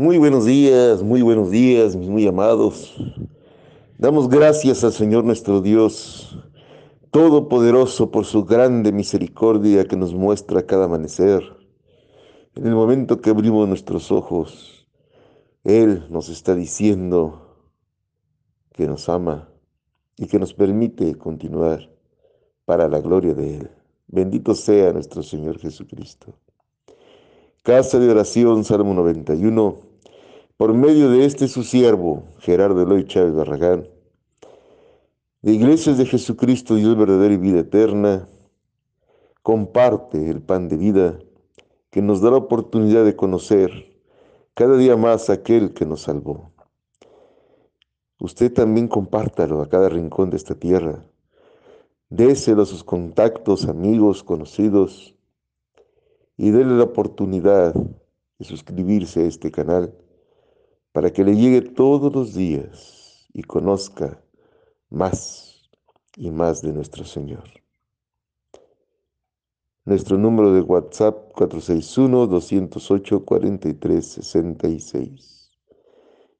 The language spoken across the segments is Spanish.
Muy buenos días, muy buenos días, mis muy amados. Damos gracias al Señor nuestro Dios, Todopoderoso, por su grande misericordia que nos muestra cada amanecer. En el momento que abrimos nuestros ojos, Él nos está diciendo que nos ama y que nos permite continuar para la gloria de Él. Bendito sea nuestro Señor Jesucristo. Casa de oración, Salmo 91, por medio de este su siervo, Gerardo Eloy Chávez Barragán, de Iglesias de Jesucristo, Dios verdadero y vida eterna, comparte el pan de vida que nos da la oportunidad de conocer cada día más aquel que nos salvó. Usted también compártalo a cada rincón de esta tierra. Déselo a sus contactos, amigos, conocidos y déle la oportunidad de suscribirse a este canal para que le llegue todos los días y conozca más y más de nuestro Señor. Nuestro número de WhatsApp 461-208-4366.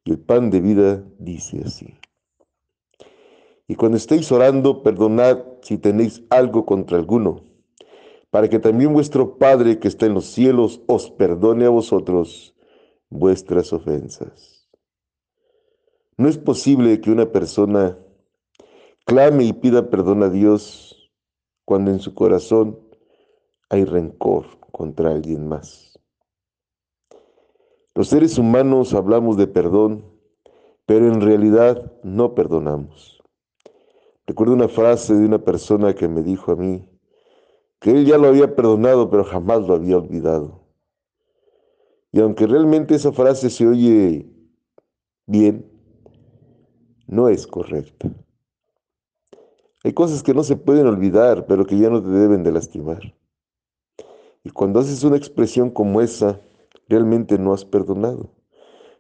Y el pan de vida dice así. Y cuando estéis orando, perdonad si tenéis algo contra alguno para que también vuestro Padre que está en los cielos os perdone a vosotros vuestras ofensas. No es posible que una persona clame y pida perdón a Dios cuando en su corazón hay rencor contra alguien más. Los seres humanos hablamos de perdón, pero en realidad no perdonamos. Recuerdo una frase de una persona que me dijo a mí, que él ya lo había perdonado, pero jamás lo había olvidado. Y aunque realmente esa frase se oye bien, no es correcta. Hay cosas que no se pueden olvidar, pero que ya no te deben de lastimar. Y cuando haces una expresión como esa, realmente no has perdonado,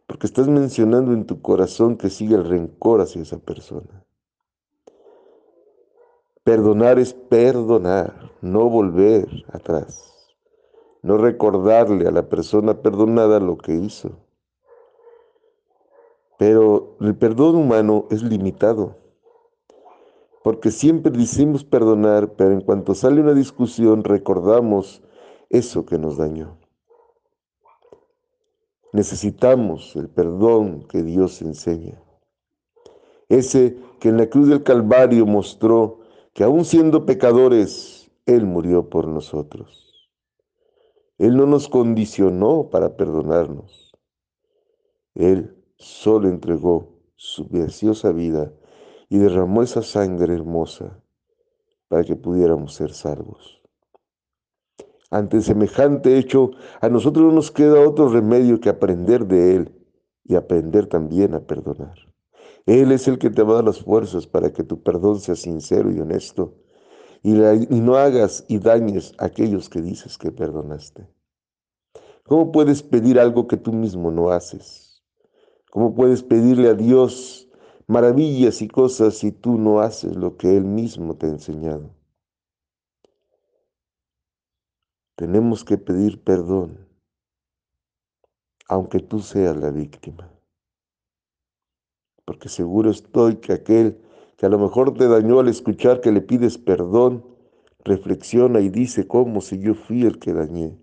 porque estás mencionando en tu corazón que sigue el rencor hacia esa persona. Perdonar es perdonar, no volver atrás, no recordarle a la persona perdonada lo que hizo. Pero el perdón humano es limitado, porque siempre decimos perdonar, pero en cuanto sale una discusión recordamos eso que nos dañó. Necesitamos el perdón que Dios enseña, ese que en la cruz del Calvario mostró que aún siendo pecadores, Él murió por nosotros. Él no nos condicionó para perdonarnos. Él solo entregó su preciosa vida y derramó esa sangre hermosa para que pudiéramos ser salvos. Ante semejante hecho, a nosotros no nos queda otro remedio que aprender de Él y aprender también a perdonar. Él es el que te va a dar las fuerzas para que tu perdón sea sincero y honesto y, no hagas y dañes a aquellos que dices que perdonaste. ¿Cómo puedes pedir algo que tú mismo no haces? ¿Cómo puedes pedirle a Dios maravillas y cosas si tú no haces lo que Él mismo te ha enseñado? Tenemos que pedir perdón, aunque tú seas la víctima porque seguro estoy que aquel que a lo mejor te dañó al escuchar que le pides perdón, reflexiona y dice, ¿cómo si yo fui el que dañé?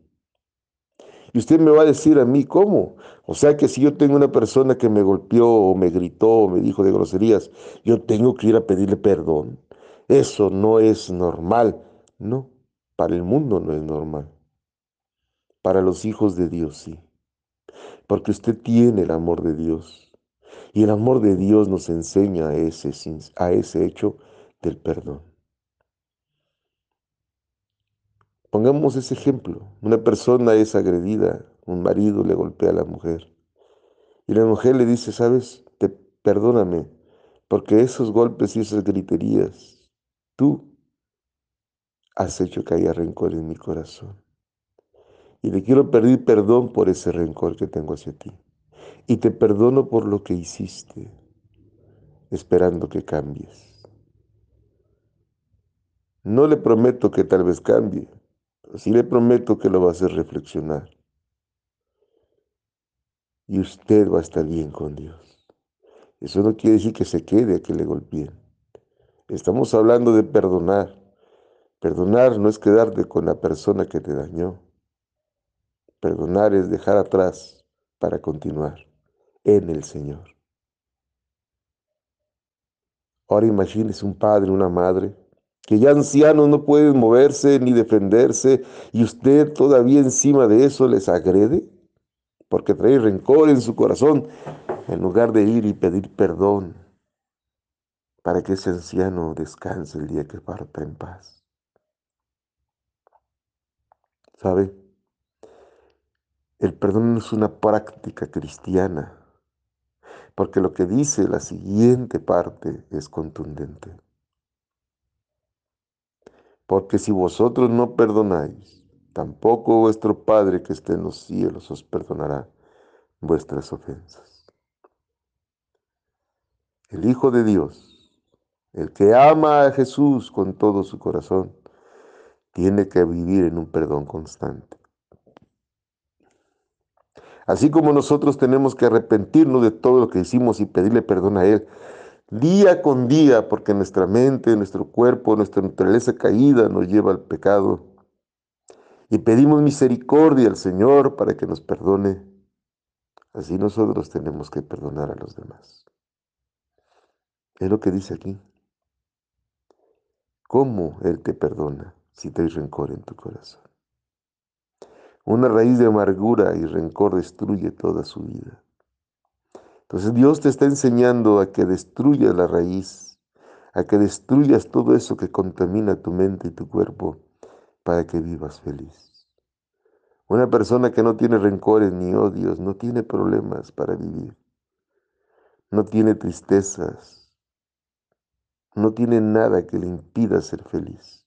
Y usted me va a decir a mí, ¿cómo? O sea que si yo tengo una persona que me golpeó o me gritó o me dijo de groserías, yo tengo que ir a pedirle perdón. Eso no es normal. No, para el mundo no es normal. Para los hijos de Dios sí. Porque usted tiene el amor de Dios. Y el amor de Dios nos enseña a ese, a ese hecho del perdón. Pongamos ese ejemplo. Una persona es agredida, un marido le golpea a la mujer. Y la mujer le dice, sabes, te, perdóname, porque esos golpes y esas griterías, tú has hecho que haya rencor en mi corazón. Y le quiero pedir perdón por ese rencor que tengo hacia ti y te perdono por lo que hiciste, esperando que cambies. No le prometo que tal vez cambie, pero sí le prometo que lo va a hacer reflexionar. y usted va a estar bien con Dios. Eso no quiere decir que se quede a que le golpeen. Estamos hablando de perdonar. Perdonar no es quedarte con la persona que te dañó. Perdonar es dejar atrás para continuar en el Señor. Ahora imagínese un padre, una madre, que ya ancianos no pueden moverse ni defenderse y usted todavía encima de eso les agrede porque trae rencor en su corazón en lugar de ir y pedir perdón para que ese anciano descanse el día que parta en paz. ¿Sabe? El perdón no es una práctica cristiana, porque lo que dice la siguiente parte es contundente. Porque si vosotros no perdonáis, tampoco vuestro Padre que esté en los cielos os perdonará vuestras ofensas. El Hijo de Dios, el que ama a Jesús con todo su corazón, tiene que vivir en un perdón constante. Así como nosotros tenemos que arrepentirnos de todo lo que hicimos y pedirle perdón a Él día con día, porque nuestra mente, nuestro cuerpo, nuestra naturaleza caída nos lleva al pecado. Y pedimos misericordia al Señor para que nos perdone. Así nosotros tenemos que perdonar a los demás. Es lo que dice aquí. ¿Cómo Él te perdona si te hay rencor en tu corazón? Una raíz de amargura y rencor destruye toda su vida. Entonces Dios te está enseñando a que destruyas la raíz, a que destruyas todo eso que contamina tu mente y tu cuerpo para que vivas feliz. Una persona que no tiene rencores ni odios, no tiene problemas para vivir, no tiene tristezas, no tiene nada que le impida ser feliz.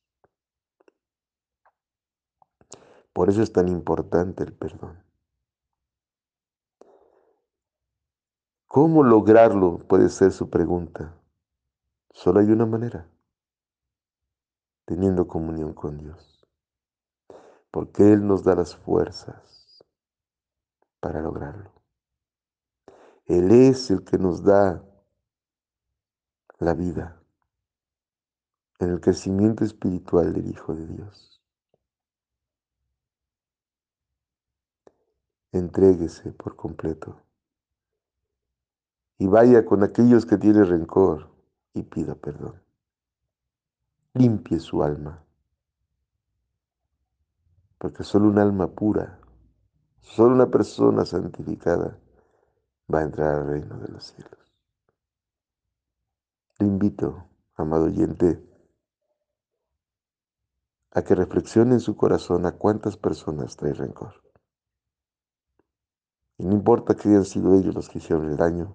Por eso es tan importante el perdón. ¿Cómo lograrlo? Puede ser su pregunta. Solo hay una manera, teniendo comunión con Dios, porque Él nos da las fuerzas para lograrlo. Él es el que nos da la vida en el crecimiento espiritual del Hijo de Dios. Entréguese por completo. Y vaya con aquellos que tienen rencor y pida perdón. Limpie su alma. Porque solo un alma pura, solo una persona santificada va a entrar al reino de los cielos. Le invito, amado oyente, a que reflexione en su corazón a cuántas personas trae rencor. Y no importa que hayan sido ellos los que hicieron el daño,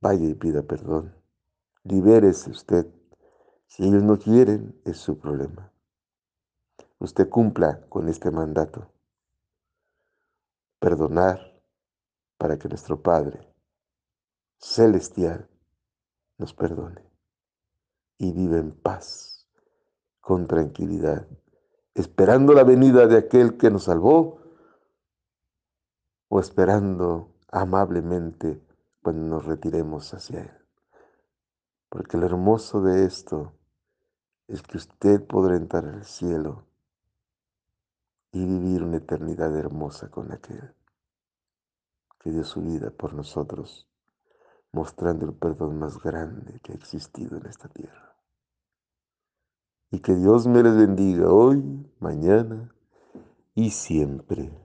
vaya y pida perdón. Libérese usted. Si ellos no quieren, es su problema. Usted cumpla con este mandato. Perdonar para que nuestro Padre celestial nos perdone y vive en paz, con tranquilidad, esperando la venida de aquel que nos salvó o esperando amablemente cuando nos retiremos hacia Él. Porque lo hermoso de esto es que usted podrá entrar al cielo y vivir una eternidad hermosa con aquel que dio su vida por nosotros, mostrando el perdón más grande que ha existido en esta tierra. Y que Dios me les bendiga hoy, mañana y siempre.